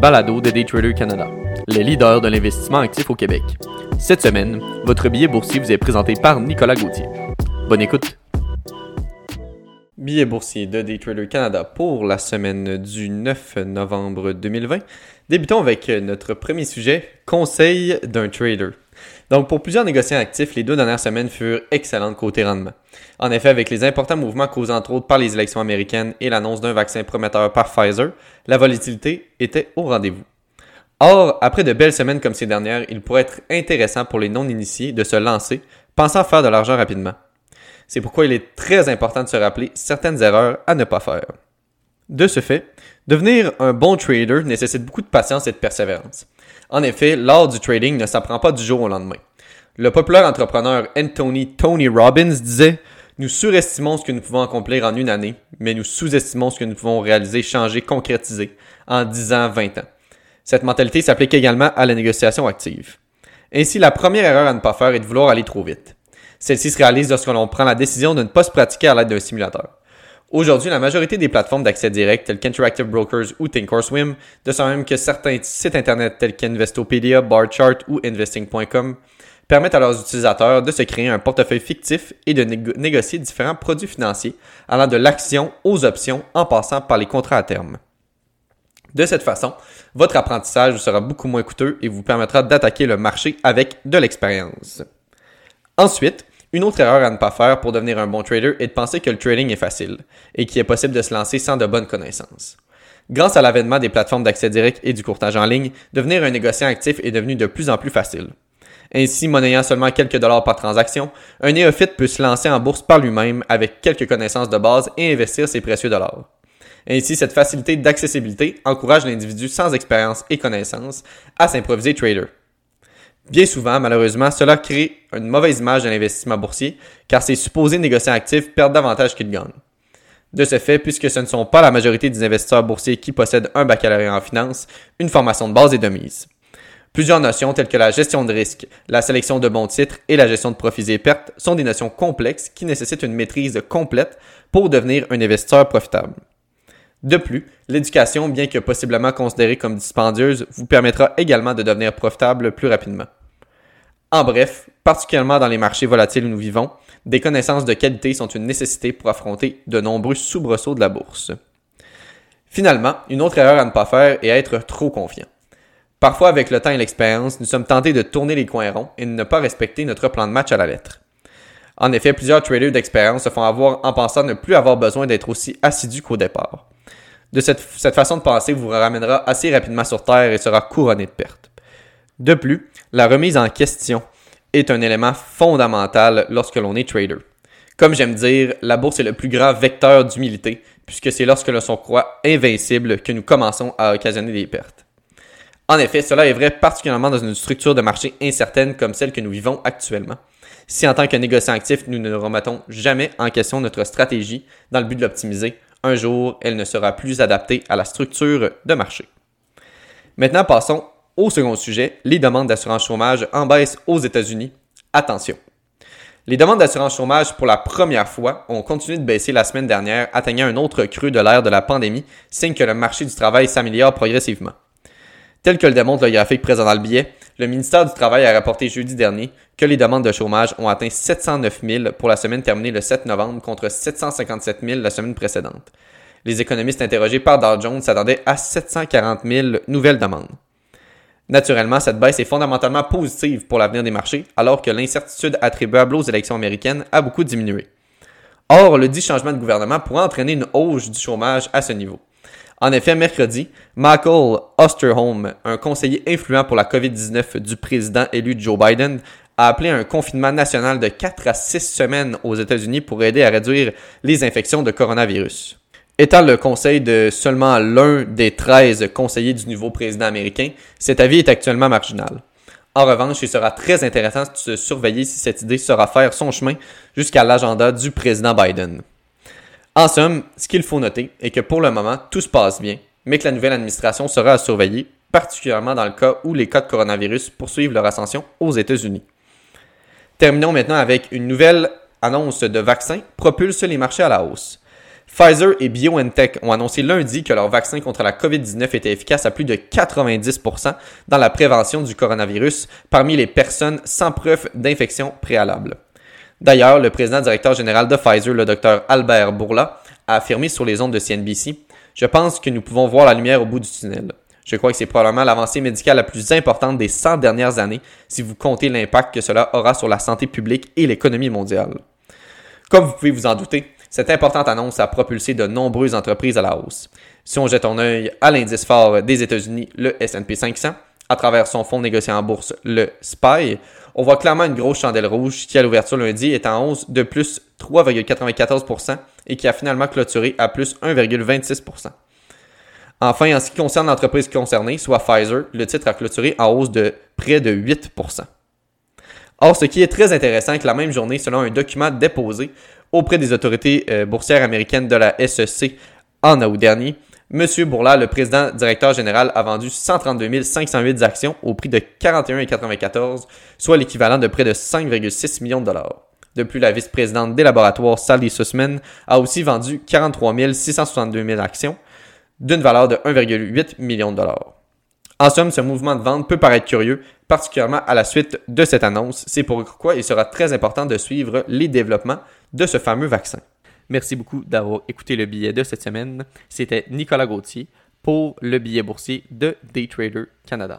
balado de Daytrader Canada, les leaders de l'investissement actif au Québec. Cette semaine, votre billet boursier vous est présenté par Nicolas Gauthier. Bonne écoute! Billet boursier de Daytrader Canada pour la semaine du 9 novembre 2020. Débutons avec notre premier sujet, conseil d'un trader. Donc, pour plusieurs négociants actifs, les deux dernières semaines furent excellentes côté rendement. En effet, avec les importants mouvements causés entre autres par les élections américaines et l'annonce d'un vaccin prometteur par Pfizer, la volatilité était au rendez-vous. Or, après de belles semaines comme ces dernières, il pourrait être intéressant pour les non-initiés de se lancer, pensant faire de l'argent rapidement. C'est pourquoi il est très important de se rappeler certaines erreurs à ne pas faire. De ce fait, devenir un bon trader nécessite beaucoup de patience et de persévérance. En effet, l'art du trading ne s'apprend pas du jour au lendemain. Le populaire entrepreneur Anthony Tony Robbins disait Nous surestimons ce que nous pouvons accomplir en une année, mais nous sous-estimons ce que nous pouvons réaliser, changer, concrétiser en 10 ans, 20 ans. Cette mentalité s'applique également à la négociation active. Ainsi, la première erreur à ne pas faire est de vouloir aller trop vite. Celle-ci se réalise lorsque l'on prend la décision de ne pas se pratiquer à l'aide d'un simulateur. Aujourd'hui, la majorité des plateformes d'accès direct telles qu'Interactive Brokers ou Thinkorswim, de ce même que certains sites internet tels qu'Investopedia, Barchart ou Investing.com, permettent à leurs utilisateurs de se créer un portefeuille fictif et de négocier différents produits financiers allant de l'action aux options en passant par les contrats à terme. De cette façon, votre apprentissage sera beaucoup moins coûteux et vous permettra d'attaquer le marché avec de l'expérience. Ensuite, une autre erreur à ne pas faire pour devenir un bon trader est de penser que le trading est facile et qu'il est possible de se lancer sans de bonnes connaissances. Grâce à l'avènement des plateformes d'accès direct et du courtage en ligne, devenir un négociant actif est devenu de plus en plus facile. Ainsi, monnayant seulement quelques dollars par transaction, un néophyte peut se lancer en bourse par lui-même avec quelques connaissances de base et investir ses précieux dollars. Ainsi, cette facilité d'accessibilité encourage l'individu sans expérience et connaissances à s'improviser trader. Bien souvent, malheureusement, cela crée une mauvaise image de l'investissement boursier, car ces supposés négociants actifs perdent davantage qu'ils gagnent. De ce fait, puisque ce ne sont pas la majorité des investisseurs boursiers qui possèdent un baccalauréat en finance, une formation de base est de mise. Plusieurs notions telles que la gestion de risque, la sélection de bons titres et la gestion de profits et pertes sont des notions complexes qui nécessitent une maîtrise complète pour devenir un investisseur profitable. De plus, l'éducation, bien que possiblement considérée comme dispendieuse, vous permettra également de devenir profitable plus rapidement. En bref, particulièrement dans les marchés volatiles où nous vivons, des connaissances de qualité sont une nécessité pour affronter de nombreux soubresauts de la bourse. Finalement, une autre erreur à ne pas faire est être trop confiant. Parfois, avec le temps et l'expérience, nous sommes tentés de tourner les coins ronds et de ne pas respecter notre plan de match à la lettre. En effet, plusieurs traders d'expérience se font avoir en pensant ne plus avoir besoin d'être aussi assidus qu'au départ. De cette, cette façon de penser vous ramènera assez rapidement sur terre et sera couronné de pertes. De plus, la remise en question est un élément fondamental lorsque l'on est trader. Comme j'aime dire, la bourse est le plus grand vecteur d'humilité, puisque c'est lorsque l'on se croit invincible que nous commençons à occasionner des pertes. En effet, cela est vrai particulièrement dans une structure de marché incertaine comme celle que nous vivons actuellement. Si en tant que négociant actif, nous ne remettons jamais en question notre stratégie dans le but de l'optimiser, un jour, elle ne sera plus adaptée à la structure de marché. Maintenant, passons au second sujet, les demandes d'assurance chômage en baisse aux États-Unis. Attention. Les demandes d'assurance chômage pour la première fois ont continué de baisser la semaine dernière, atteignant un autre creux de l'ère de la pandémie, signe que le marché du travail s'améliore progressivement. Tel que le démontre le graphique présent dans le billet, le ministère du Travail a rapporté jeudi dernier que les demandes de chômage ont atteint 709 000 pour la semaine terminée le 7 novembre contre 757 000 la semaine précédente. Les économistes interrogés par Dow Jones s'attendaient à 740 000 nouvelles demandes. Naturellement, cette baisse est fondamentalement positive pour l'avenir des marchés, alors que l'incertitude attribuable aux élections américaines a beaucoup diminué. Or, le dit changement de gouvernement pourrait entraîner une hausse du chômage à ce niveau. En effet, mercredi, Michael Osterholm, un conseiller influent pour la COVID-19 du président élu Joe Biden, a appelé un confinement national de 4 à 6 semaines aux États-Unis pour aider à réduire les infections de coronavirus. Étant le conseil de seulement l'un des 13 conseillers du nouveau président américain, cet avis est actuellement marginal. En revanche, il sera très intéressant de surveiller si cette idée sera faire son chemin jusqu'à l'agenda du président Biden. En somme, ce qu'il faut noter est que pour le moment, tout se passe bien, mais que la nouvelle administration sera à surveiller, particulièrement dans le cas où les cas de coronavirus poursuivent leur ascension aux États-Unis. Terminons maintenant avec une nouvelle annonce de vaccin propulse les marchés à la hausse. Pfizer et BioNTech ont annoncé lundi que leur vaccin contre la COVID-19 était efficace à plus de 90% dans la prévention du coronavirus parmi les personnes sans preuve d'infection préalable. D'ailleurs, le président directeur général de Pfizer, le Dr Albert Bourla, a affirmé sur les ondes de CNBC Je pense que nous pouvons voir la lumière au bout du tunnel. Je crois que c'est probablement l'avancée médicale la plus importante des 100 dernières années si vous comptez l'impact que cela aura sur la santé publique et l'économie mondiale. Comme vous pouvez vous en douter, cette importante annonce a propulsé de nombreuses entreprises à la hausse. Si on jette un œil à l'indice fort des États-Unis, le S&P 500, à travers son fonds négocié en bourse, le SPY, on voit clairement une grosse chandelle rouge qui, à l'ouverture lundi, est en hausse de plus 3,94% et qui a finalement clôturé à plus 1,26%. Enfin, en ce qui concerne l'entreprise concernée, soit Pfizer, le titre a clôturé en hausse de près de 8%. Or, ce qui est très intéressant, que la même journée, selon un document déposé auprès des autorités euh, boursières américaines de la SEC en août dernier, M. Bourla, le président directeur général, a vendu 132 508 actions au prix de 41,94, soit l'équivalent de près de 5,6 millions de dollars. De plus, la vice-présidente des laboratoires, Sally Sussman, a aussi vendu 43 662 000 actions d'une valeur de 1,8 million de dollars. En somme, ce mouvement de vente peut paraître curieux, particulièrement à la suite de cette annonce. C'est pourquoi il sera très important de suivre les développements de ce fameux vaccin. Merci beaucoup d'avoir écouté le billet de cette semaine. C'était Nicolas Gauthier pour le billet boursier de Daytrader Canada.